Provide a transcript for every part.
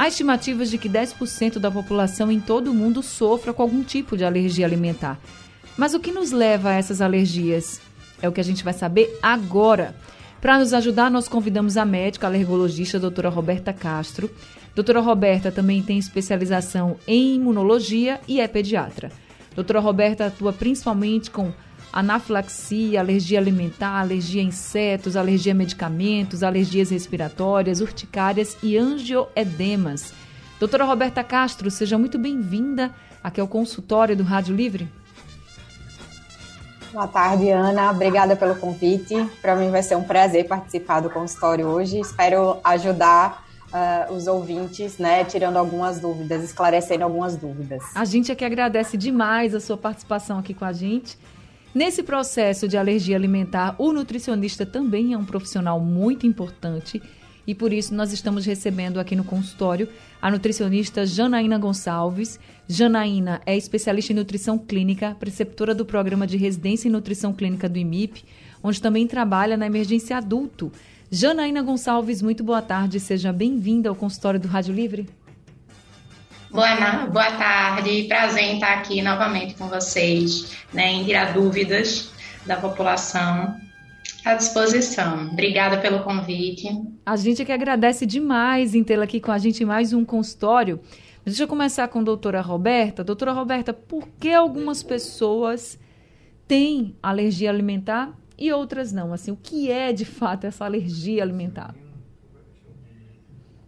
Há estimativas de que 10% da população em todo o mundo sofra com algum tipo de alergia alimentar. Mas o que nos leva a essas alergias? É o que a gente vai saber agora. Para nos ajudar, nós convidamos a médica alergologista a doutora Roberta Castro. Doutora Roberta também tem especialização em imunologia e é pediatra. Doutora Roberta atua principalmente com anafilaxia, alergia alimentar, alergia a insetos, alergia a medicamentos, alergias respiratórias, urticárias e angioedemas. Doutora Roberta Castro, seja muito bem-vinda aqui ao consultório do Rádio Livre. Boa tarde, Ana. Obrigada pelo convite. Para mim vai ser um prazer participar do consultório hoje. Espero ajudar uh, os ouvintes, né, tirando algumas dúvidas, esclarecendo algumas dúvidas. A gente é que agradece demais a sua participação aqui com a gente. Nesse processo de alergia alimentar, o nutricionista também é um profissional muito importante e por isso nós estamos recebendo aqui no consultório a nutricionista Janaína Gonçalves. Janaína é especialista em nutrição clínica, preceptora do programa de residência em nutrição clínica do IMIP, onde também trabalha na emergência adulto. Janaína Gonçalves, muito boa tarde, seja bem-vinda ao consultório do Rádio Livre. Boa, boa tarde, prazer em estar aqui novamente com vocês, né, em tirar dúvidas da população à disposição. Obrigada pelo convite. A gente que agradece demais em tê-la aqui com a gente em mais um consultório. Deixa eu começar com a doutora Roberta. Doutora Roberta, por que algumas pessoas têm alergia alimentar e outras não? Assim, o que é de fato essa alergia alimentar?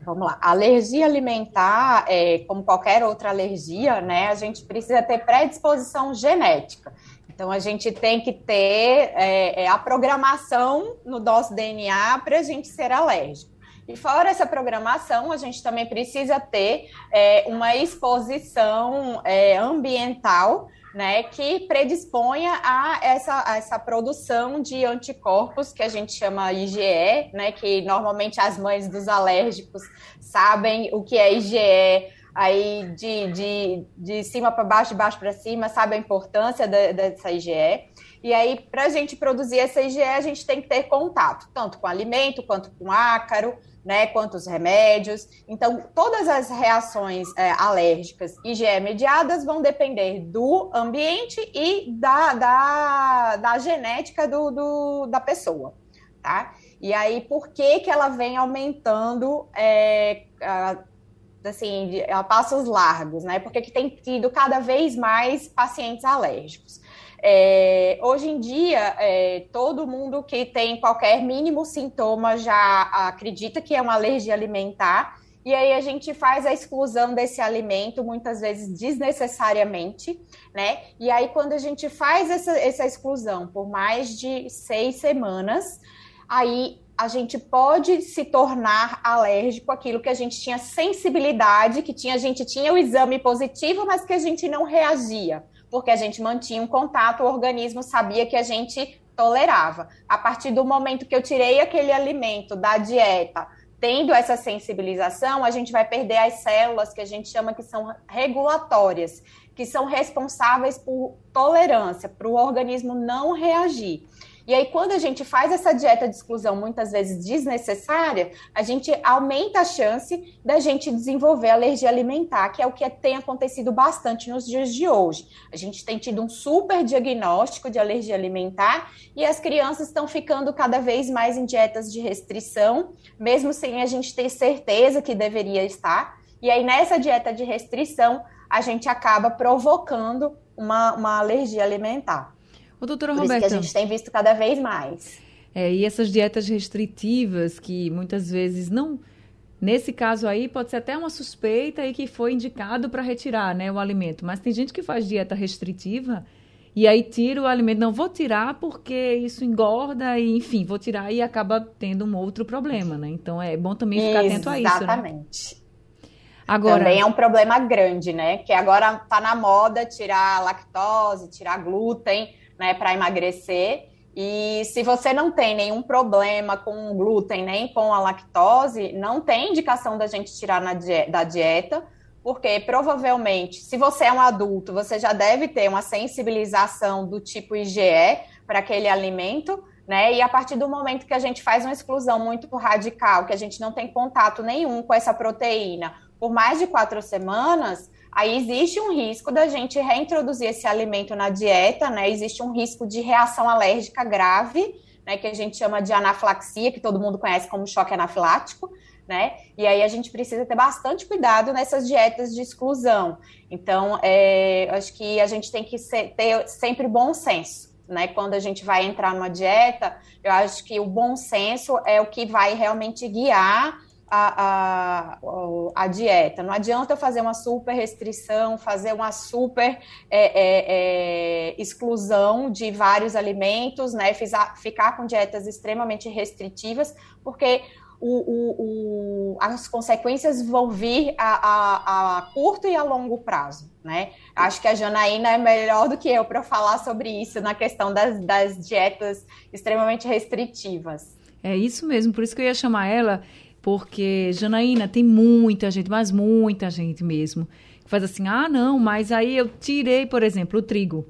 Vamos lá. Alergia alimentar, é, como qualquer outra alergia, né, a gente precisa ter predisposição genética. Então, a gente tem que ter é, é a programação no nosso DNA para a gente ser alérgico. E fora essa programação, a gente também precisa ter é, uma exposição é, ambiental né, que predisponha a essa, a essa produção de anticorpos que a gente chama IgE, né, que normalmente as mães dos alérgicos sabem o que é IgE, aí de, de, de cima para baixo, de baixo para cima, sabe a importância da, dessa IgE. E aí, para a gente produzir essa IgE, a gente tem que ter contato, tanto com alimento quanto com ácaro, né, quanto os remédios. Então, todas as reações é, alérgicas IgE mediadas vão depender do ambiente e da, da, da genética do, do, da pessoa, tá? E aí, por que que ela vem aumentando é, a, assim, a passos largos, né? Porque que tem tido cada vez mais pacientes alérgicos. É, hoje em dia, é, todo mundo que tem qualquer mínimo sintoma já acredita que é uma alergia alimentar, e aí a gente faz a exclusão desse alimento, muitas vezes desnecessariamente, né? E aí, quando a gente faz essa, essa exclusão por mais de seis semanas, aí a gente pode se tornar alérgico àquilo que a gente tinha sensibilidade, que tinha, a gente tinha o exame positivo, mas que a gente não reagia porque a gente mantinha um contato, o organismo sabia que a gente tolerava. A partir do momento que eu tirei aquele alimento da dieta, tendo essa sensibilização, a gente vai perder as células que a gente chama que são regulatórias, que são responsáveis por tolerância, para o organismo não reagir. E aí, quando a gente faz essa dieta de exclusão muitas vezes desnecessária, a gente aumenta a chance da gente desenvolver alergia alimentar, que é o que tem acontecido bastante nos dias de hoje. A gente tem tido um super diagnóstico de alergia alimentar e as crianças estão ficando cada vez mais em dietas de restrição, mesmo sem a gente ter certeza que deveria estar. E aí, nessa dieta de restrição, a gente acaba provocando uma, uma alergia alimentar. Ô, doutora Por Roberta. Isso que a gente tem visto cada vez mais. É, e essas dietas restritivas que muitas vezes não. Nesse caso aí, pode ser até uma suspeita e que foi indicado para retirar né, o alimento. Mas tem gente que faz dieta restritiva e aí tira o alimento. Não, vou tirar porque isso engorda e, enfim, vou tirar e acaba tendo um outro problema, né? Então é bom também ficar atento a isso. Né? Exatamente. Agora... Também é um problema grande, né? Que agora tá na moda tirar lactose, tirar glúten, né, para emagrecer. E se você não tem nenhum problema com glúten nem com a lactose, não tem indicação da gente tirar die da dieta, porque provavelmente, se você é um adulto, você já deve ter uma sensibilização do tipo IgE para aquele alimento, né? E a partir do momento que a gente faz uma exclusão muito radical, que a gente não tem contato nenhum com essa proteína por mais de quatro semanas, aí existe um risco da gente reintroduzir esse alimento na dieta, né? Existe um risco de reação alérgica grave, né? Que a gente chama de anafilaxia, que todo mundo conhece como choque anafilático, né? E aí a gente precisa ter bastante cuidado nessas dietas de exclusão. Então, é, acho que a gente tem que ser, ter sempre bom senso. Né, quando a gente vai entrar numa dieta, eu acho que o bom senso é o que vai realmente guiar a, a, a, dieta. Não adianta eu fazer uma super restrição, fazer uma super é, é, é, exclusão de vários alimentos, né? Ficar com dietas extremamente restritivas, porque o, o, o, as consequências vão vir a, a, curto e a longo prazo, né? Acho que a Janaína é melhor do que eu para falar sobre isso na questão das, das dietas extremamente restritivas. É isso mesmo, por isso que eu ia chamar ela porque, Janaína, tem muita gente, mas muita gente mesmo, que faz assim: ah, não, mas aí eu tirei, por exemplo, o trigo.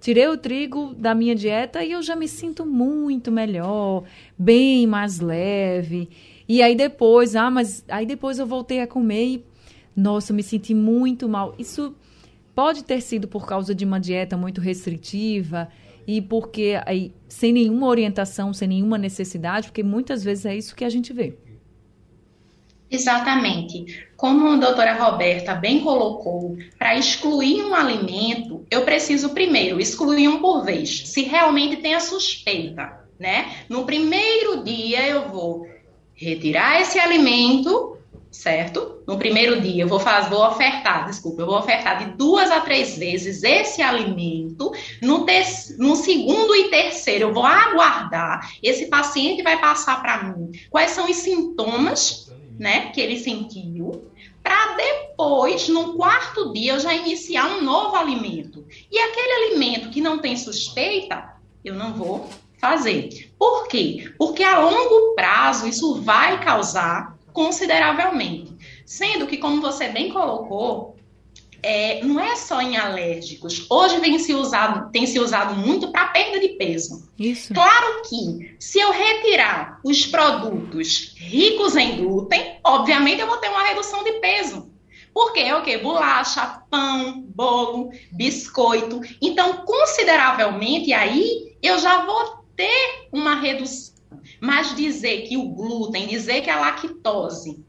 Tirei o trigo da minha dieta e eu já me sinto muito melhor, bem mais leve. E aí depois, ah, mas aí depois eu voltei a comer e, nossa, eu me senti muito mal. Isso pode ter sido por causa de uma dieta muito restritiva e porque aí sem nenhuma orientação, sem nenhuma necessidade, porque muitas vezes é isso que a gente vê. Exatamente. Como a doutora Roberta bem colocou, para excluir um alimento, eu preciso primeiro excluir um por vez, se realmente tem a suspeita, né? No primeiro dia eu vou retirar esse alimento, certo? No primeiro dia eu vou fazer, vou ofertar, desculpa, eu vou ofertar de duas a três vezes esse alimento. No, no segundo e terceiro eu vou aguardar. Esse paciente vai passar para mim quais são os sintomas né, que ele sentiu, para depois, no quarto dia, eu já iniciar um novo alimento. E aquele alimento que não tem suspeita, eu não vou fazer. Por quê? Porque a longo prazo isso vai causar consideravelmente. Sendo que, como você bem colocou, é, não é só em alérgicos. Hoje vem se usado, tem se usado muito para perda de peso. Isso. Claro que se eu retirar os produtos ricos em glúten, obviamente eu vou ter uma redução de peso. Porque é o que? Bolacha, pão, bolo, biscoito. Então, consideravelmente, aí eu já vou ter uma redução. Mas dizer que o glúten, dizer que a lactose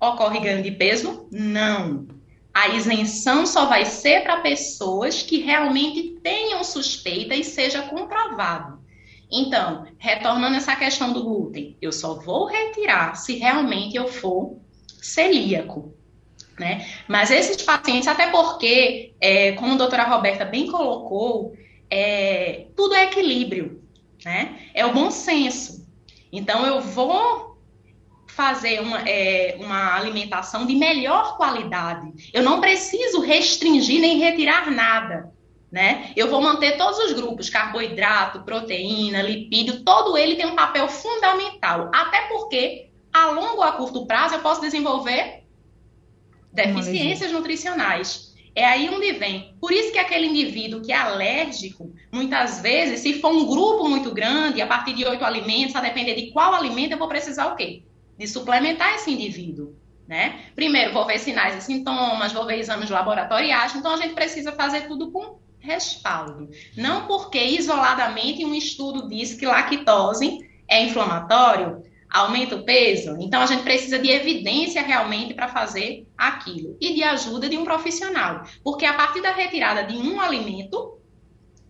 ocorre ganho de peso, não. A isenção só vai ser para pessoas que realmente tenham suspeita e seja comprovado. Então, retornando essa questão do glúten, eu só vou retirar se realmente eu for celíaco. Né? Mas esses pacientes, até porque, é, como a doutora Roberta bem colocou, é, tudo é equilíbrio, né? É o bom senso. Então, eu vou fazer uma, é, uma alimentação de melhor qualidade. Eu não preciso restringir nem retirar nada. Né? Eu vou manter todos os grupos, carboidrato, proteína, lipídio, todo ele tem um papel fundamental. Até porque, a longo a curto prazo, eu posso desenvolver deficiências nutricionais. É aí onde vem. Por isso que aquele indivíduo que é alérgico, muitas vezes, se for um grupo muito grande, a partir de oito alimentos, a depender de qual alimento, eu vou precisar o quê? De suplementar esse indivíduo. Né? Primeiro, vou ver sinais e sintomas, vou ver exames laboratoriais, então a gente precisa fazer tudo com respaldo. Não porque isoladamente um estudo diz que lactose é inflamatório, aumenta o peso, então a gente precisa de evidência realmente para fazer aquilo e de ajuda de um profissional, porque a partir da retirada de um alimento,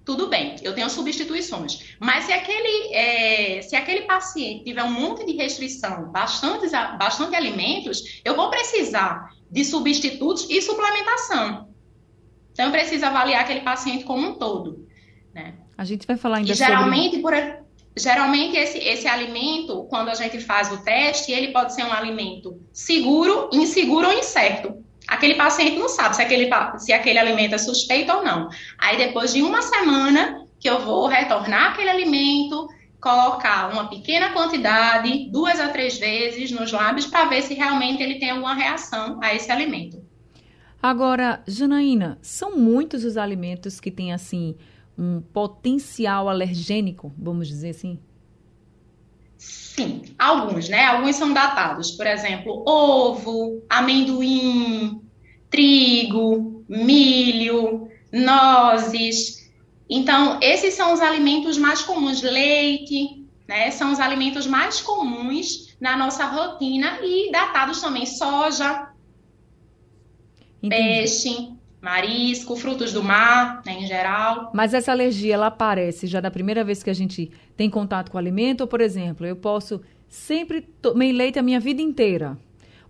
tudo bem, eu tenho substituições. Mas se aquele, é, aquele paciente tiver um monte de restrição, bastante, bastante alimentos, eu vou precisar de substitutos e suplementação. Então, eu preciso avaliar aquele paciente como um todo. Né? A gente vai falar ainda e, geralmente, sobre... por... geralmente esse, esse alimento, quando a gente faz o teste, ele pode ser um alimento seguro, inseguro ou incerto. Aquele paciente não sabe se aquele, se aquele alimento é suspeito ou não. Aí depois de uma semana que eu vou retornar aquele alimento, colocar uma pequena quantidade, duas a três vezes nos lábios, para ver se realmente ele tem alguma reação a esse alimento. Agora, Janaína, são muitos os alimentos que têm assim um potencial alergênico, vamos dizer assim? Sim, alguns, né? Alguns são datados. Por exemplo, ovo, amendoim, trigo, milho, nozes. Então, esses são os alimentos mais comuns. Leite, né? São os alimentos mais comuns na nossa rotina e datados também soja, Entendi. peixe marisco, frutos do mar, né, em geral. Mas essa alergia, ela aparece já da primeira vez que a gente tem contato com o alimento? Ou, por exemplo, eu posso sempre tomei leite a minha vida inteira,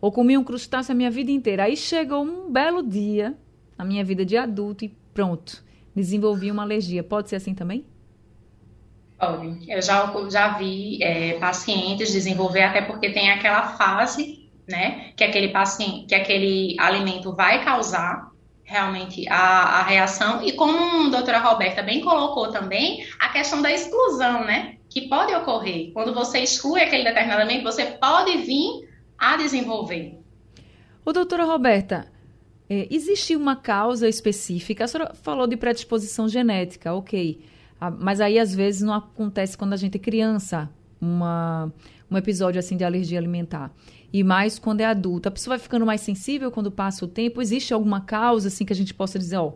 ou comi um crustáceo a minha vida inteira. Aí chegou um belo dia, na minha vida de adulto, e pronto, desenvolvi uma alergia. Pode ser assim também? Pode. Eu já, já vi é, pacientes desenvolver, até porque tem aquela fase, né, que aquele paciente, que aquele alimento vai causar, realmente a, a reação. E como a doutora Roberta bem colocou também, a questão da exclusão, né? Que pode ocorrer. Quando você exclui aquele determinado alimento, você pode vir a desenvolver. Ô, doutora Roberta, é, existe uma causa específica? A senhora falou de predisposição genética, ok. Ah, mas aí, às vezes, não acontece quando a gente é criança, uma, um episódio assim de alergia alimentar e mais quando é adulta. A pessoa vai ficando mais sensível quando passa o tempo? Existe alguma causa assim que a gente possa dizer, ó,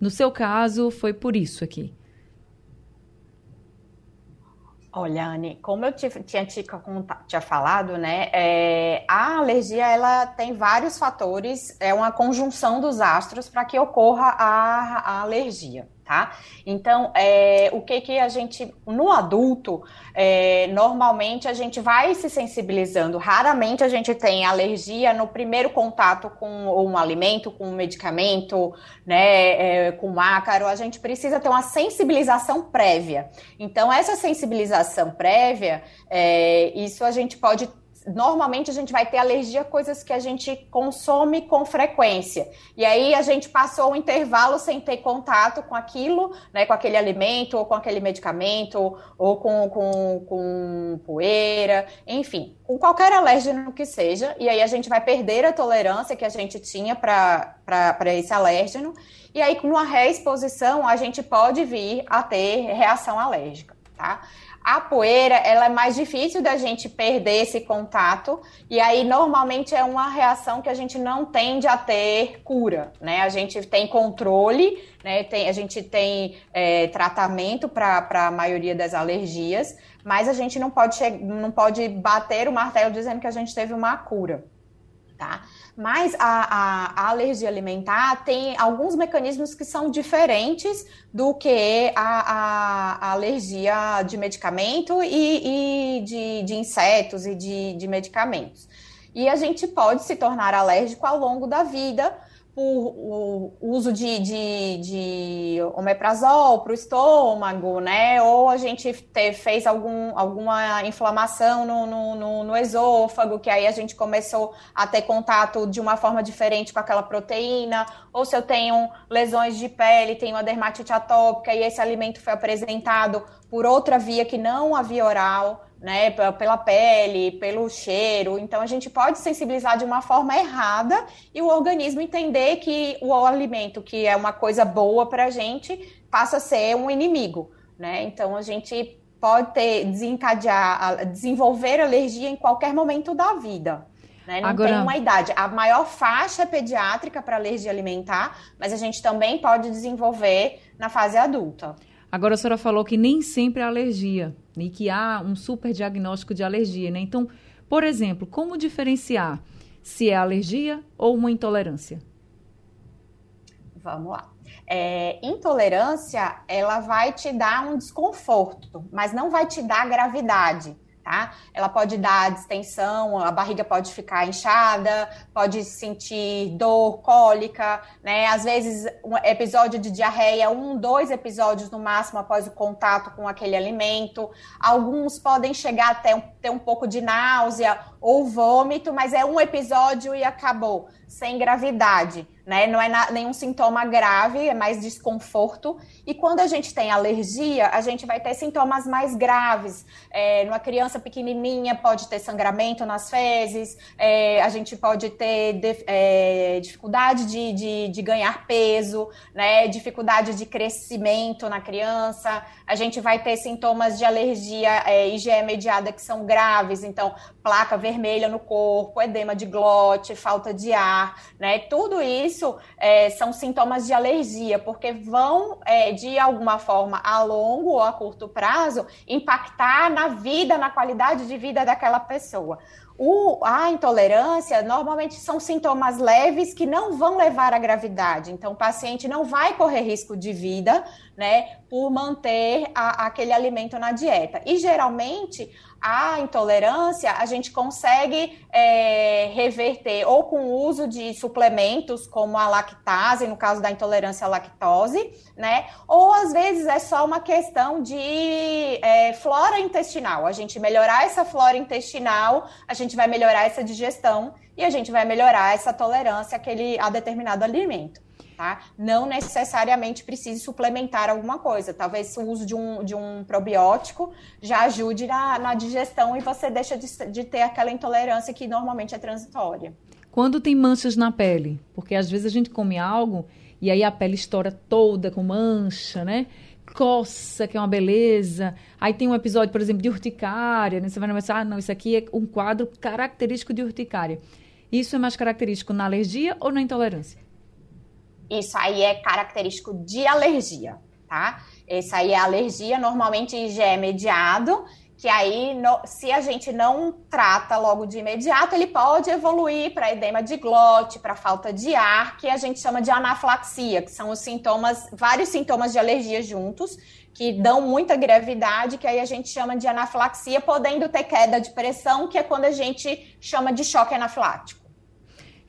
no seu caso foi por isso aqui? Olha, Anne, como eu tinha, tinha, tinha falado, né, é, a alergia ela tem vários fatores, é uma conjunção dos astros para que ocorra a, a alergia tá? Então, é, o que que a gente, no adulto, é, normalmente a gente vai se sensibilizando. Raramente a gente tem alergia no primeiro contato com um alimento, com um medicamento, né, é, com ácaro. A gente precisa ter uma sensibilização prévia. Então, essa sensibilização prévia, é, isso a gente pode normalmente a gente vai ter alergia a coisas que a gente consome com frequência. E aí a gente passou um intervalo sem ter contato com aquilo, né, com aquele alimento, ou com aquele medicamento, ou com, com, com poeira, enfim, com qualquer alérgeno que seja. E aí a gente vai perder a tolerância que a gente tinha para esse alérgeno. E aí, com uma reexposição, a gente pode vir a ter reação alérgica, tá? A poeira, ela é mais difícil da gente perder esse contato, e aí normalmente é uma reação que a gente não tende a ter cura, né? A gente tem controle, né? Tem, a gente tem é, tratamento para a maioria das alergias, mas a gente não pode, não pode bater o martelo dizendo que a gente teve uma cura, tá? Mas a, a, a, alergia alimentar tem alguns mecanismos que são diferentes do que a, a alergia de medicamento e, e de, de, insetos e de, de medicamentos. E a gente pode se tornar alérgico ao longo da vida por uso de, de, de omeprazol para o estômago, né? Ou a gente te, fez algum, alguma inflamação no, no, no, no, esôfago, que aí a gente começou a ter contato de uma forma diferente com aquela proteína. Ou se eu tenho lesões de pele, tenho uma dermatite atópica e esse alimento foi apresentado por outra via que não a via oral né, pela pele, pelo cheiro. Então a gente pode sensibilizar de uma forma errada e o organismo entender que o alimento, que é uma coisa boa para a gente, passa a ser um inimigo, né? Então a gente pode ter, desencadear, desenvolver alergia em qualquer momento da vida. Né? Não Agora... tem uma idade. A maior faixa é pediátrica para alergia alimentar, mas a gente também pode desenvolver na fase adulta. Agora a senhora falou que nem sempre é alergia e que há um super diagnóstico de alergia, né? Então, por exemplo, como diferenciar se é alergia ou uma intolerância? Vamos lá. É, intolerância, ela vai te dar um desconforto, mas não vai te dar gravidade. Tá? Ela pode dar distensão, a barriga pode ficar inchada, pode sentir dor, cólica, né? Às vezes, um episódio de diarreia, um, dois episódios no máximo após o contato com aquele alimento. Alguns podem chegar até ter um pouco de náusea ou vômito, mas é um episódio e acabou, sem gravidade né? Não é na, nenhum sintoma grave, é mais desconforto. E quando a gente tem alergia, a gente vai ter sintomas mais graves. É, numa criança pequenininha pode ter sangramento nas fezes, é, a gente pode ter de, é, dificuldade de, de, de, ganhar peso, né? Dificuldade de crescimento na criança. A gente vai ter sintomas de alergia é, IgE mediada que são graves, então placa vermelha no corpo, edema de glote, falta de ar, né? Tudo isso é, são sintomas de alergia, porque vão, é, de alguma forma, a longo ou a curto prazo, impactar na vida, na qualidade de vida daquela pessoa. O, a intolerância normalmente são sintomas leves que não vão levar à gravidade. Então, o paciente não vai correr risco de vida, né, por manter a, aquele alimento na dieta. E geralmente a intolerância a gente consegue é, reverter ou com o uso de suplementos como a lactase, no caso da intolerância à lactose, né? Ou às vezes é só uma questão de é, flora intestinal. A gente melhorar essa flora intestinal, a gente vai melhorar essa digestão e a gente vai melhorar essa tolerância àquele, a determinado alimento tá? Não necessariamente precise suplementar alguma coisa. Talvez o uso de um, de um probiótico já ajude na, na digestão e você deixa de, de ter aquela intolerância que normalmente é transitória. Quando tem manchas na pele, porque às vezes a gente come algo e aí a pele estoura toda com mancha, né? Coça, que é uma beleza. Aí tem um episódio, por exemplo, de urticária, né? Você vai pensar, ah, não, isso aqui é um quadro característico de urticária. Isso é mais característico na alergia ou na intolerância? Isso aí é característico de alergia, tá? Esse aí é alergia, normalmente já é mediado, que aí, no, se a gente não trata logo de imediato, ele pode evoluir para edema de glote, para falta de ar, que a gente chama de anafilaxia, que são os sintomas, vários sintomas de alergia juntos, que dão muita gravidade, que aí a gente chama de anafilaxia, podendo ter queda de pressão, que é quando a gente chama de choque anafilático.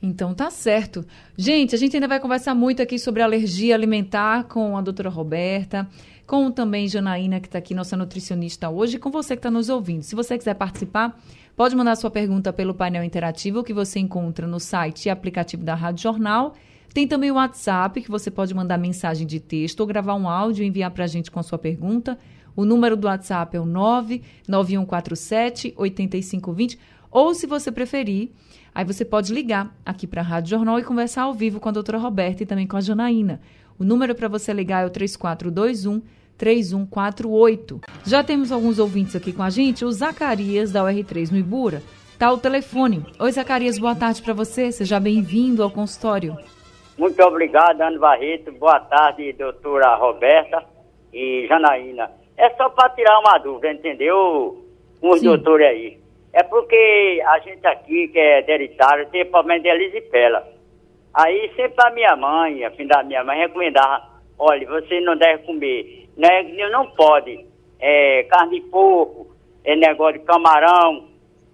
Então tá certo. Gente, a gente ainda vai conversar muito aqui sobre alergia alimentar com a doutora Roberta, com também Janaína, que está aqui, nossa nutricionista hoje, e com você que está nos ouvindo. Se você quiser participar, pode mandar sua pergunta pelo painel interativo que você encontra no site e aplicativo da Rádio Jornal. Tem também o WhatsApp, que você pode mandar mensagem de texto ou gravar um áudio e enviar para a gente com a sua pergunta. O número do WhatsApp é o 99147 8520. Ou, se você preferir, Aí você pode ligar aqui para a Rádio Jornal e conversar ao vivo com a doutora Roberta e também com a Janaína. O número para você ligar é o 3421 3148. Já temos alguns ouvintes aqui com a gente. O Zacarias, da UR3 no Ibura, tá o telefone. Oi, Zacarias, boa tarde para você. Seja bem-vindo ao consultório. Muito obrigado, Ana Barreto. Boa tarde, doutora Roberta e Janaína. É só para tirar uma dúvida, entendeu? Os doutores aí. É porque a gente aqui, que é hereditário, tem problema de elisipela. Aí sempre a minha mãe, a fim da minha mãe, recomendava, olha, você não deve comer, né, não pode, é, carne de porco, é negócio de camarão,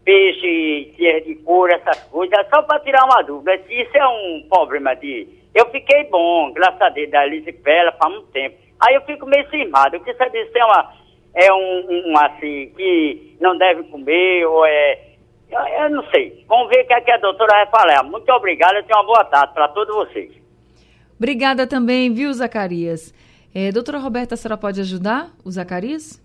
peixe, tierra de couro, essas coisas, é só para tirar uma dúvida. Isso é um problema de... Eu fiquei bom, graças a Deus, da elisipela, faz muito tempo. Aí eu fico meio cismado, eu quis saber se é uma é um, um, assim, que não deve comer, ou é. Eu, eu não sei. Vamos ver o que, é que a doutora vai falar. Muito obrigada e uma boa tarde para todos vocês. Obrigada também, viu, Zacarias? É, doutora Roberta, a senhora pode ajudar o Zacarias?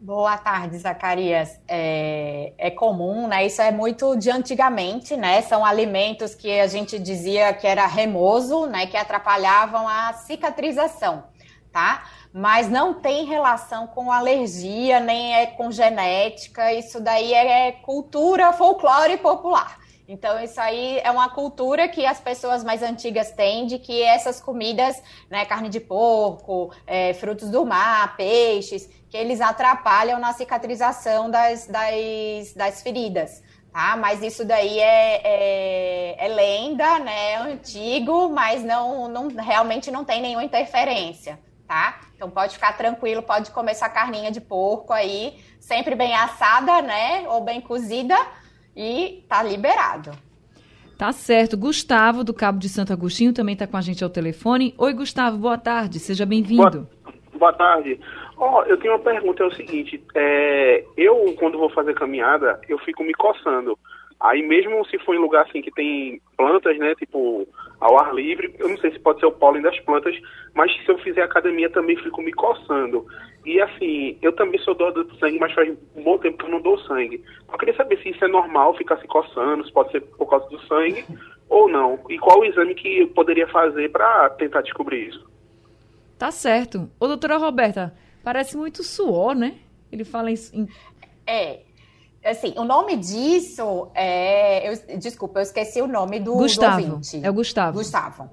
Boa tarde, Zacarias. É, é, comum, né? Isso é muito de antigamente, né? São alimentos que a gente dizia que era remoso, né? Que atrapalhavam a cicatrização, tá? Mas não tem relação com alergia, nem é com genética, isso daí é cultura, folclore popular. Então, isso aí é uma cultura que as pessoas mais antigas têm de que essas comidas, né, carne de porco, é, frutos do mar, peixes, que eles atrapalham na cicatrização das, das, das feridas. Tá? Mas isso daí é, é, é lenda, né? É antigo, mas não, não realmente não tem nenhuma interferência, tá? Então pode ficar tranquilo, pode comer sua carninha de porco aí, sempre bem assada, né? Ou bem cozida, e tá liberado. Tá certo. Gustavo, do Cabo de Santo Agostinho, também está com a gente ao telefone. Oi, Gustavo, boa tarde, seja bem-vindo. Boa, boa, tarde. Oh, eu tenho uma pergunta, é o seguinte, é, eu, quando vou fazer caminhada, eu fico me coçando. Aí mesmo se for em lugar assim que tem plantas, né, tipo ao ar livre, eu não sei se pode ser o pólen das plantas, mas se eu fizer academia também fico me coçando. E assim, eu também sou doador de sangue, mas faz um bom tempo que eu não dou sangue. Eu queria saber se isso é normal, ficar se coçando, se pode ser por causa do sangue ou não. E qual o exame que eu poderia fazer para tentar descobrir isso? Tá certo. Ô, doutora Roberta, parece muito suor, né? Ele fala isso em... É, assim, o nome disso é. Eu, desculpa, eu esqueci o nome do, Gustavo. do ouvinte. É o Gustavo. Gustavo.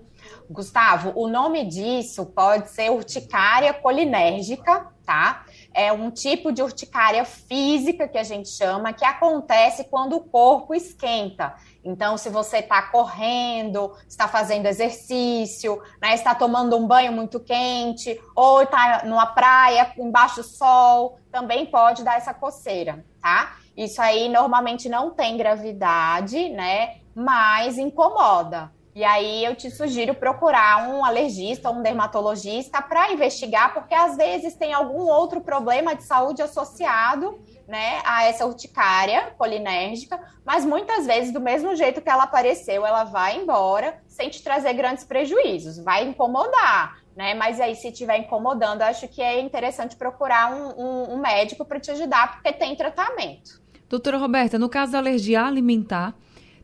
Gustavo, o nome disso pode ser urticária colinérgica, tá? É um tipo de urticária física que a gente chama, que acontece quando o corpo esquenta. Então, se você está correndo, está fazendo exercício, né, está tomando um banho muito quente, ou está numa praia embaixo do sol, também pode dar essa coceira, tá? Isso aí normalmente não tem gravidade, né? Mas incomoda. E aí eu te sugiro procurar um alergista um dermatologista para investigar, porque às vezes tem algum outro problema de saúde associado né, a essa urticária colinérgica, mas muitas vezes, do mesmo jeito que ela apareceu, ela vai embora sem te trazer grandes prejuízos, vai incomodar, né? Mas aí, se estiver incomodando, acho que é interessante procurar um, um, um médico para te ajudar, porque tem tratamento. Doutora Roberta, no caso da alergia alimentar,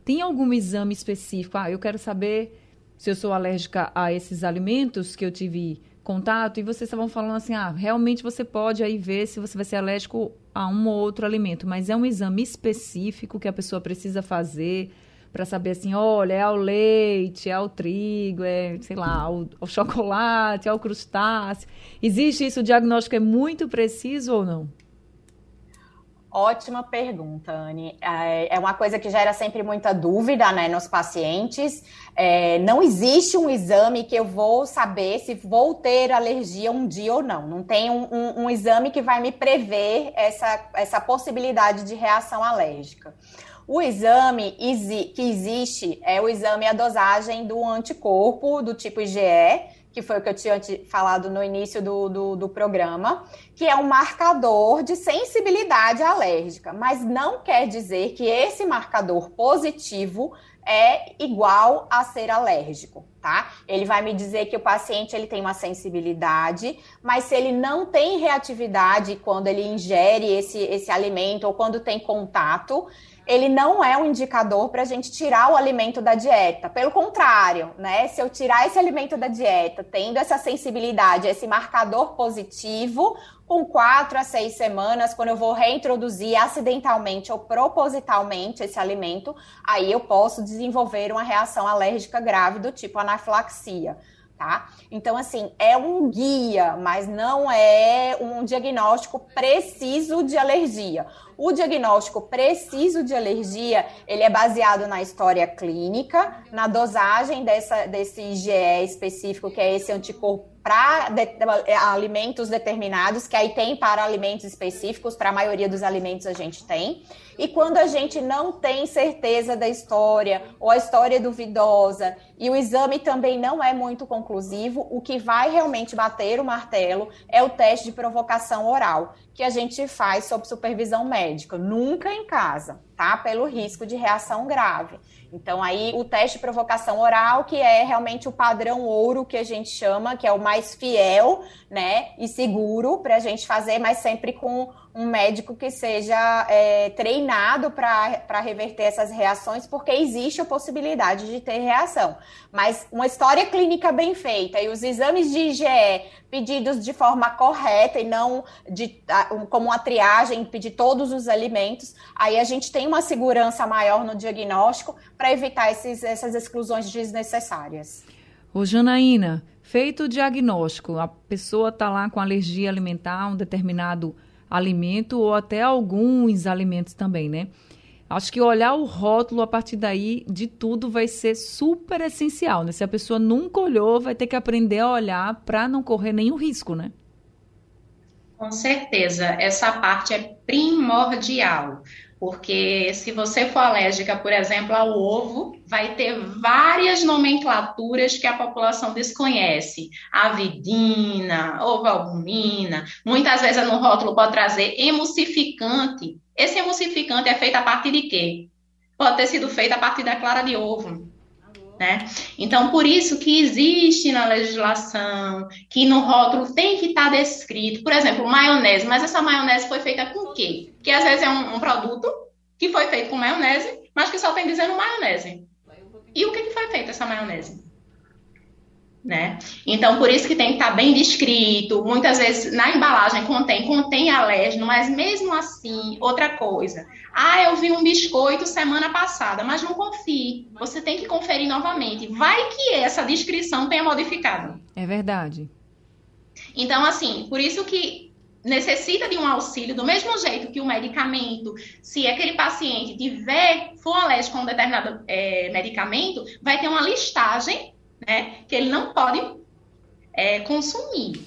tem algum exame específico? Ah, eu quero saber se eu sou alérgica a esses alimentos que eu tive contato e vocês estavam falando assim, ah, realmente você pode aí ver se você vai ser alérgico a um ou outro alimento, mas é um exame específico que a pessoa precisa fazer para saber assim, olha, é ao leite, é ao trigo, é, sei lá, ao, ao chocolate, ao crustáceo. Existe isso? O diagnóstico é muito preciso ou não? Ótima pergunta, Anne. É, é uma coisa que gera sempre muita dúvida né, nos pacientes. É, não existe um exame que eu vou saber se vou ter alergia um dia ou não. Não tem um, um, um exame que vai me prever essa, essa possibilidade de reação alérgica. O exame que existe é o exame a dosagem do anticorpo do tipo IgE, que foi o que eu tinha falado no início do, do, do, programa, que é um marcador de sensibilidade alérgica, mas não quer dizer que esse marcador positivo é igual a ser alérgico, tá? Ele vai me dizer que o paciente ele tem uma sensibilidade, mas se ele não tem reatividade quando ele ingere esse, esse alimento ou quando tem contato, ele não é um indicador para a gente tirar o alimento da dieta. Pelo contrário, né? Se eu tirar esse alimento da dieta, tendo essa sensibilidade, esse marcador positivo, com quatro a seis semanas, quando eu vou reintroduzir acidentalmente ou propositalmente esse alimento, aí eu posso desenvolver uma reação alérgica grave do tipo anafilaxia. Tá? Então, assim, é um guia, mas não é um diagnóstico preciso de alergia. O diagnóstico preciso de alergia, ele é baseado na história clínica, na dosagem dessa, desse IgE específico, que é esse anticorpo para de, é, alimentos determinados, que aí tem para alimentos específicos, para a maioria dos alimentos a gente tem. E quando a gente não tem certeza da história, ou a história é duvidosa, e o exame também não é muito conclusivo, o que vai realmente bater o martelo é o teste de provocação oral, que a gente faz sob supervisão médica, nunca em casa, tá? Pelo risco de reação grave. Então, aí, o teste de provocação oral, que é realmente o padrão ouro que a gente chama, que é o mais fiel, né, e seguro para a gente fazer, mas sempre com um médico que seja é, treinado para reverter essas reações, porque existe a possibilidade de ter reação. Mas uma história clínica bem feita e os exames de IgE pedidos de forma correta e não de, como uma triagem, pedir todos os alimentos, aí a gente tem uma segurança maior no diagnóstico para evitar esses, essas exclusões desnecessárias. Ô, Janaína, feito o diagnóstico, a pessoa está lá com alergia alimentar, um determinado alimento ou até alguns alimentos também, né? Acho que olhar o rótulo a partir daí de tudo vai ser super essencial, né? Se a pessoa nunca olhou, vai ter que aprender a olhar para não correr nenhum risco, né? Com certeza, essa parte é primordial. Porque se você for alérgica, por exemplo, ao ovo, vai ter várias nomenclaturas que a população desconhece. Avidina, ovalbumina, muitas vezes no rótulo pode trazer emulsificante. Esse emulsificante é feito a partir de quê? Pode ter sido feito a partir da clara de ovo. Né? Então, por isso que existe na legislação, que no rótulo tem que estar descrito, por exemplo, maionese, mas essa maionese foi feita com o quê? Que às vezes é um, um produto que foi feito com maionese, mas que só tem dizendo maionese. E o que, que foi feito essa maionese? Né? Então, por isso que tem que estar tá bem descrito. Muitas vezes na embalagem contém, contém alérgeno, mas mesmo assim, outra coisa. Ah, eu vi um biscoito semana passada, mas não confie. Você tem que conferir novamente. Vai que essa descrição tenha modificado. É verdade. Então, assim, por isso que necessita de um auxílio, do mesmo jeito que o medicamento, se aquele paciente tiver, for alérgico a um determinado é, medicamento, vai ter uma listagem né? Que ele não pode é, consumir.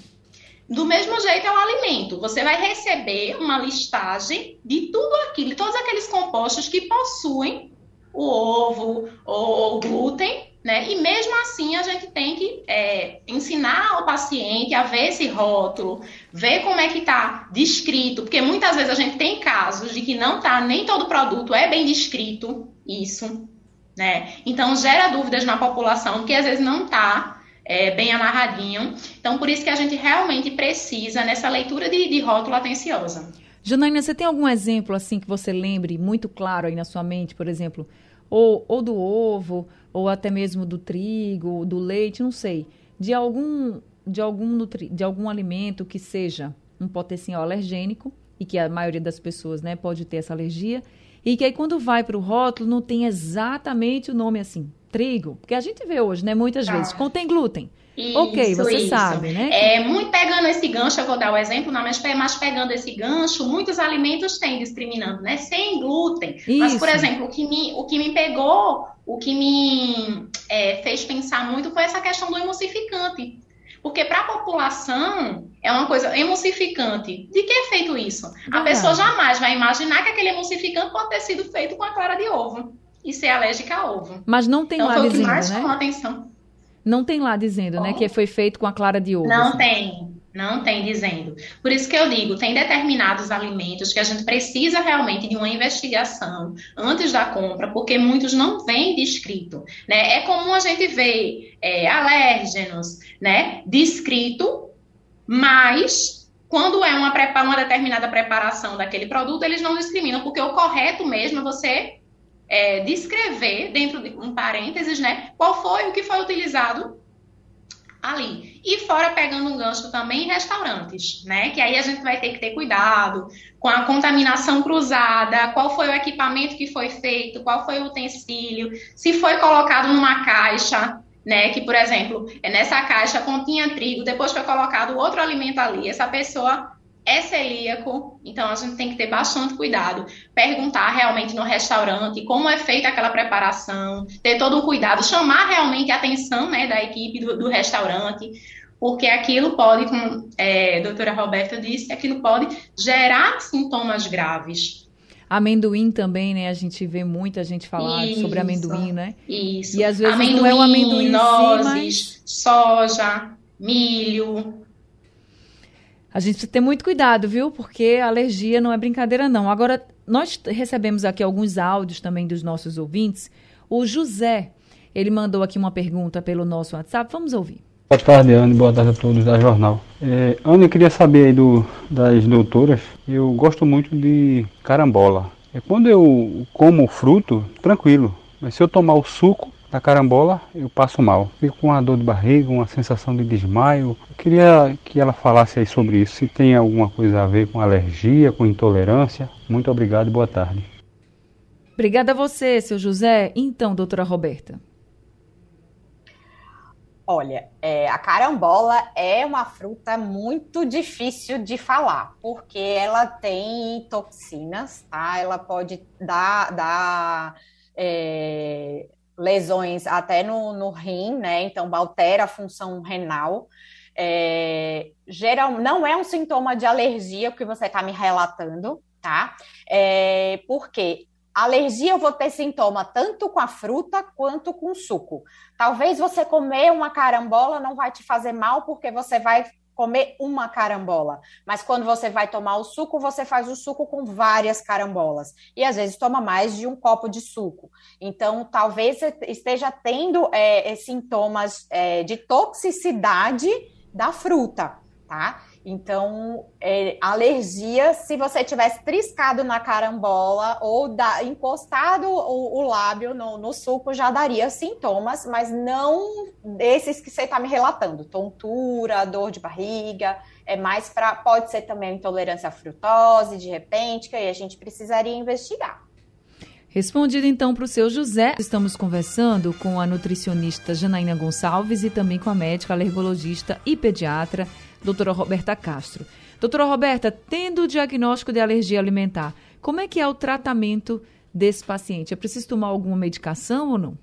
Do mesmo jeito é o alimento. Você vai receber uma listagem de tudo aquilo, todos aqueles compostos que possuem o ovo ou o glúten, né? E mesmo assim a gente tem que é, ensinar o paciente a ver esse rótulo, ver como é que está descrito, porque muitas vezes a gente tem casos de que não tá, nem todo produto é bem descrito isso, né? Então gera dúvidas na população que às vezes não está é, bem amarradinho. Então, por isso que a gente realmente precisa nessa leitura de, de rótulo atenciosa. Janaína, você tem algum exemplo assim que você lembre muito claro aí na sua mente, por exemplo, ou, ou do ovo, ou até mesmo do trigo, do leite, não sei, de algum de algum nutri, de algum alimento que seja um potencial alergênico e que a maioria das pessoas, né, pode ter essa alergia e que aí quando vai para o rótulo não tem exatamente o nome assim, trigo, porque a gente vê hoje, né, muitas vezes, ah. contém glúten. Isso, ok, você isso. sabe, né? É, muito pegando esse gancho, eu vou dar o exemplo, não, mas, mas pegando esse gancho, muitos alimentos têm discriminando, né? Sem glúten. Isso. Mas, por exemplo, o que me, o que me pegou, o que me é, fez pensar muito foi essa questão do emulsificante. Porque para a população é uma coisa emulsificante. De que é feito isso? A pessoa jamais vai imaginar que aquele emulsificante pode ter sido feito com a clara de ovo e ser alérgica a ovo. Mas não tem então, lá foi dizendo, o que mais né? chamou atenção. Não tem lá dizendo, né, que foi feito com a clara de ovo. Não assim. tem. Não tem dizendo. Por isso que eu digo, tem determinados alimentos que a gente precisa realmente de uma investigação antes da compra, porque muitos não vêm descrito. Né? É comum a gente ver é, alérgenos né, descrito, mas quando é uma, uma determinada preparação daquele produto, eles não discriminam, porque o correto mesmo é você é, descrever dentro de um parênteses, né, qual foi o que foi utilizado ali. E fora pegando um gancho também em restaurantes, né? Que aí a gente vai ter que ter cuidado com a contaminação cruzada, qual foi o equipamento que foi feito, qual foi o utensílio, se foi colocado numa caixa, né? Que, por exemplo, nessa caixa continha trigo, depois foi colocado outro alimento ali. Essa pessoa é celíaco, então a gente tem que ter bastante cuidado, perguntar realmente no restaurante como é feita aquela preparação, ter todo um cuidado, chamar realmente a atenção né, da equipe do, do restaurante, porque aquilo pode, como é, a doutora Roberta disse, aquilo pode gerar sintomas graves. Amendoim também, né? A gente vê muita gente falar isso, sobre amendoim, né? Isso. E às vezes amendoim, não é o amendoim nozes, si, mas... soja, milho, a gente precisa ter muito cuidado, viu? Porque alergia não é brincadeira, não. Agora, nós recebemos aqui alguns áudios também dos nossos ouvintes. O José, ele mandou aqui uma pergunta pelo nosso WhatsApp. Vamos ouvir. Boa tarde, Anne. Boa tarde a todos da Jornal. É, Anne, queria saber aí do, das doutoras. Eu gosto muito de carambola. É quando eu como fruto, tranquilo. Mas se eu tomar o suco, da carambola eu passo mal. Fico com uma dor de barriga, uma sensação de desmaio. Eu queria que ela falasse aí sobre isso, se tem alguma coisa a ver com alergia, com intolerância. Muito obrigado e boa tarde. Obrigada a você, seu José. Então, doutora Roberta. Olha, é, a carambola é uma fruta muito difícil de falar, porque ela tem toxinas, tá? Ela pode dar, dar é, lesões até no, no rim, né? Então altera a função renal. É, geral, não é um sintoma de alergia que você está me relatando, tá? É, porque alergia eu vou ter sintoma tanto com a fruta quanto com o suco. Talvez você comer uma carambola não vai te fazer mal porque você vai comer uma carambola. Mas quando você vai tomar o suco, você faz o suco com várias carambolas. E às vezes toma mais de um copo de suco. Então, talvez você esteja tendo é, sintomas é, de toxicidade da fruta, tá? Então, é, alergia, se você tivesse triscado na carambola ou da, encostado o, o lábio no, no, suco, já daria sintomas, mas não esses que você está me relatando. Tontura, dor de barriga, é mais para. Pode ser também intolerância à frutose, de repente, que aí a gente precisaria investigar. Respondido então para o seu José, estamos conversando com a nutricionista Janaína Gonçalves e também com a médica alergologista e pediatra doutora Roberta Castro. Doutora Roberta, tendo o diagnóstico de alergia alimentar, como é que é o tratamento desse paciente? É preciso tomar alguma medicação ou não?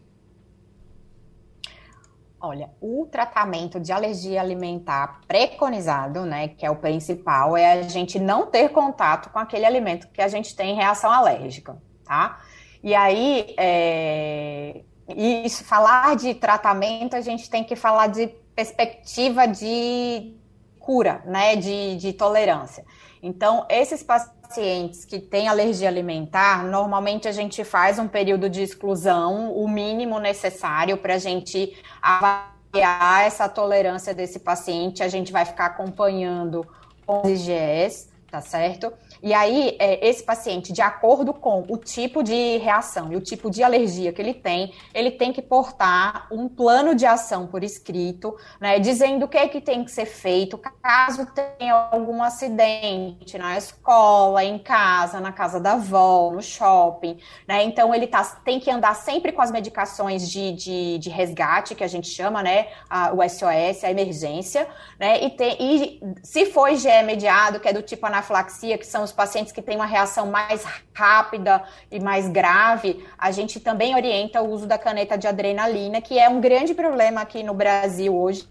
Olha, o tratamento de alergia alimentar preconizado, né, que é o principal, é a gente não ter contato com aquele alimento que a gente tem reação alérgica, tá? E aí, é, e falar de tratamento, a gente tem que falar de perspectiva de cura, né, de, de tolerância. Então, esses pacientes que têm alergia alimentar, normalmente a gente faz um período de exclusão, o mínimo necessário para a gente avaliar essa tolerância desse paciente. A gente vai ficar acompanhando com os IgEs, tá certo? E aí, é, esse paciente, de acordo com o tipo de reação e o tipo de alergia que ele tem, ele tem que portar um plano de ação por escrito, né, dizendo o que é que tem que ser feito caso tenha algum acidente na escola, em casa, na casa da avó, no shopping, né? Então, ele tá, tem que andar sempre com as medicações de, de, de resgate, que a gente chama, né, a, o SOS, a emergência, né? E, tem, e se for IgE mediado, que é do tipo anafilaxia, que são os pacientes que têm uma reação mais rápida e mais grave, a gente também orienta o uso da caneta de adrenalina, que é um grande problema aqui no Brasil hoje,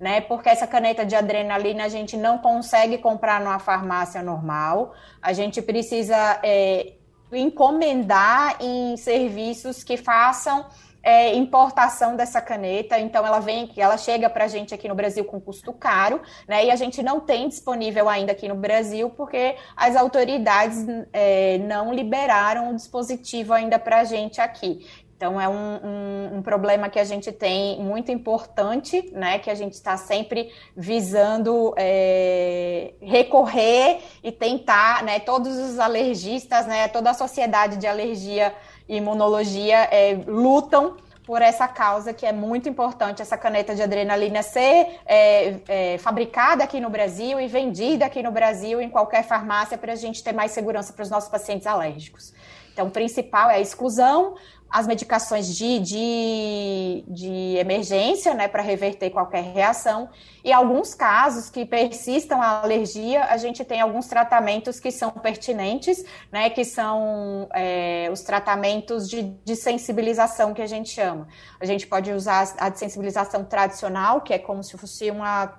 né? Porque essa caneta de adrenalina a gente não consegue comprar numa farmácia normal, a gente precisa é, encomendar em serviços que façam é, importação dessa caneta, então ela vem, ela chega para a gente aqui no Brasil com custo caro, né? E a gente não tem disponível ainda aqui no Brasil porque as autoridades é, não liberaram o dispositivo ainda para a gente aqui. Então, é um, um, um, problema que a gente tem muito importante, né? Que a gente está sempre visando é, recorrer e tentar, né? Todos os alergistas, né? Toda a sociedade de alergia imunologia é, lutam por essa causa que é muito importante, essa caneta de adrenalina ser é, é, fabricada aqui no Brasil e vendida aqui no Brasil em qualquer farmácia para a gente ter mais segurança para os nossos pacientes alérgicos. Então, o principal é a exclusão, as medicações de, de, de emergência, né, para reverter qualquer reação. E alguns casos que persistam a alergia, a gente tem alguns tratamentos que são pertinentes, né, que são é, os tratamentos de, de sensibilização que a gente chama. A gente pode usar a sensibilização tradicional, que é como se fosse uma,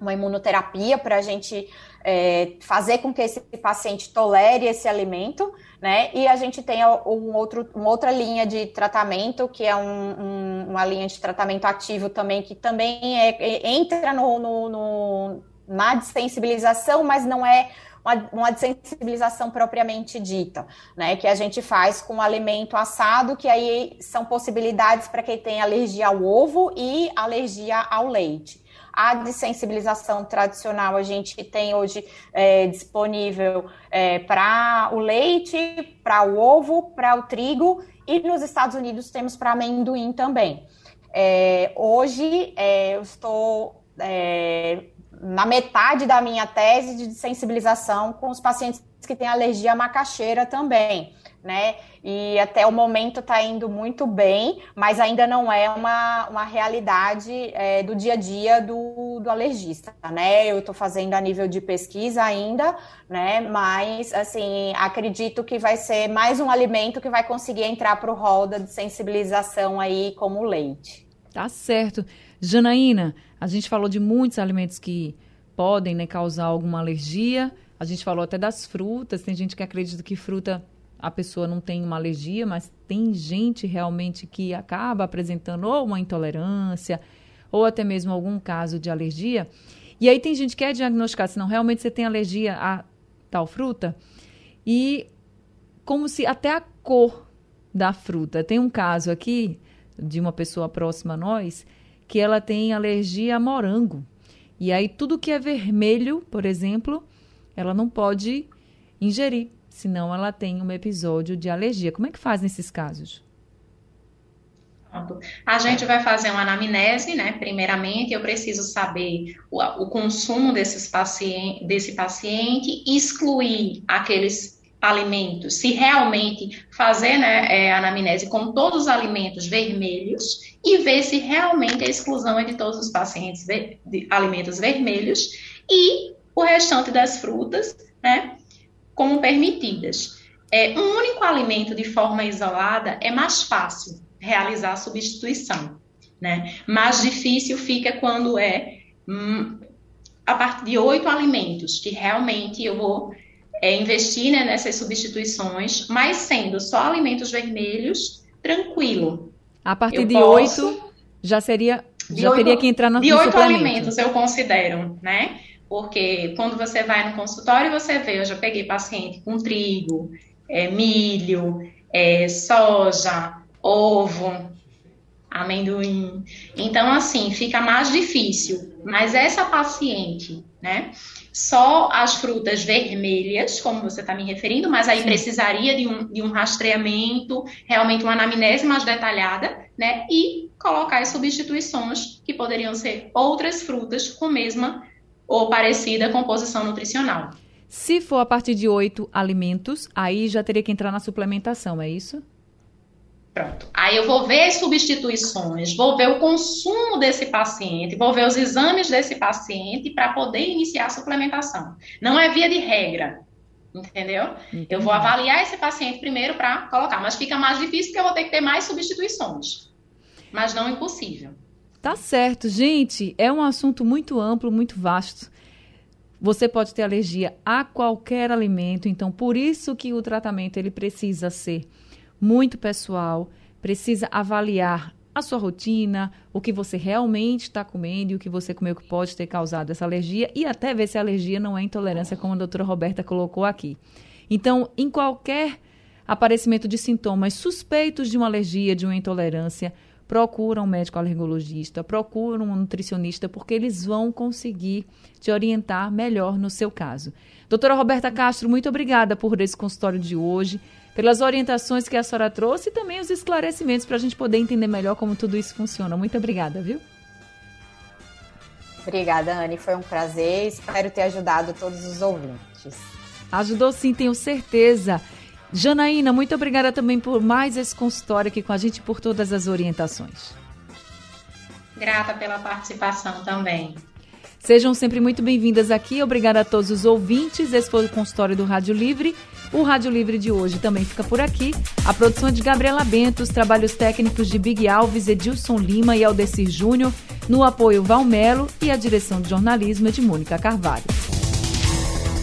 uma imunoterapia para a gente é, fazer com que esse paciente tolere esse alimento, né? E a gente tem um outro, uma outra linha de tratamento, que é um, um, uma linha de tratamento ativo também, que também é, é, entra no, no, no, na desensibilização, mas não é uma, uma desensibilização propriamente dita, né? Que a gente faz com alimento assado, que aí são possibilidades para quem tem alergia ao ovo e alergia ao leite. A desensibilização tradicional a gente tem hoje é, disponível é, para o leite, para o ovo, para o trigo e nos Estados Unidos temos para amendoim também. É, hoje é, eu estou é, na metade da minha tese de sensibilização com os pacientes que têm alergia à macaxeira também né? E até o momento está indo muito bem, mas ainda não é uma, uma realidade é, do dia a dia do, do alergista, né? Eu estou fazendo a nível de pesquisa ainda, né? Mas, assim, acredito que vai ser mais um alimento que vai conseguir entrar para o rol de sensibilização aí, como leite. Tá certo. Janaína, a gente falou de muitos alimentos que podem né, causar alguma alergia. A gente falou até das frutas. Tem gente que acredita que fruta a pessoa não tem uma alergia, mas tem gente realmente que acaba apresentando ou uma intolerância ou até mesmo algum caso de alergia. E aí tem gente que é diagnosticada, se não realmente você tem alergia a tal fruta, e como se até a cor da fruta. Tem um caso aqui de uma pessoa próxima a nós que ela tem alergia a morango. E aí tudo que é vermelho, por exemplo, ela não pode ingerir, senão ela tem um episódio de alergia. Como é que faz nesses casos? A gente vai fazer uma anamnese, né? Primeiramente, eu preciso saber o, o consumo desses paciente, desse paciente, excluir aqueles alimentos, se realmente fazer né, é, anamnese com todos os alimentos vermelhos e ver se realmente a exclusão é de todos os pacientes de alimentos vermelhos e o restante das frutas, né, como permitidas. É, um único alimento de forma isolada é mais fácil realizar a substituição, né? Mais difícil fica quando é hum, a partir de oito alimentos que realmente eu vou é, investir né, nessas substituições, mas sendo só alimentos vermelhos, tranquilo. A partir eu de oito já seria já 8, teria que entrar no De oito alimentos eu considero, né? Porque quando você vai no consultório, você vê, eu já peguei paciente com trigo, é, milho, é, soja, ovo, amendoim. Então, assim, fica mais difícil. Mas essa paciente, né? Só as frutas vermelhas, como você está me referindo, mas aí Sim. precisaria de um, de um rastreamento, realmente uma anamnese mais detalhada, né? E colocar as substituições, que poderiam ser outras frutas com mesma ou parecida composição nutricional. Se for a partir de oito alimentos, aí já teria que entrar na suplementação, é isso? Pronto. Aí eu vou ver as substituições, vou ver o consumo desse paciente, vou ver os exames desse paciente para poder iniciar a suplementação. Não é via de regra, entendeu? Entendi. Eu vou avaliar esse paciente primeiro para colocar, mas fica mais difícil porque eu vou ter que ter mais substituições. Mas não impossível. Tá certo, gente. É um assunto muito amplo, muito vasto. Você pode ter alergia a qualquer alimento, então por isso que o tratamento ele precisa ser muito pessoal, precisa avaliar a sua rotina, o que você realmente está comendo e o que você comeu que pode ter causado essa alergia e até ver se a alergia não é intolerância, como a doutora Roberta colocou aqui. Então, em qualquer aparecimento de sintomas suspeitos de uma alergia, de uma intolerância, procura um médico alergologista, procura um nutricionista, porque eles vão conseguir te orientar melhor no seu caso. Doutora Roberta Castro, muito obrigada por esse consultório de hoje pelas orientações que a senhora trouxe e também os esclarecimentos para a gente poder entender melhor como tudo isso funciona. Muito obrigada, viu? Obrigada, Anne. Foi um prazer. Espero ter ajudado todos os ouvintes. Ajudou sim, tenho certeza. Janaína, muito obrigada também por mais esse consultório aqui com a gente por todas as orientações. Grata pela participação também. Sejam sempre muito bem-vindas aqui. Obrigada a todos os ouvintes. Esse foi o consultório do Rádio Livre. O Rádio Livre de hoje também fica por aqui. A produção é de Gabriela Bento, os trabalhos técnicos de Big Alves, Edilson Lima e Aldecir Júnior, no apoio Valmelo e a direção de jornalismo é de Mônica Carvalho.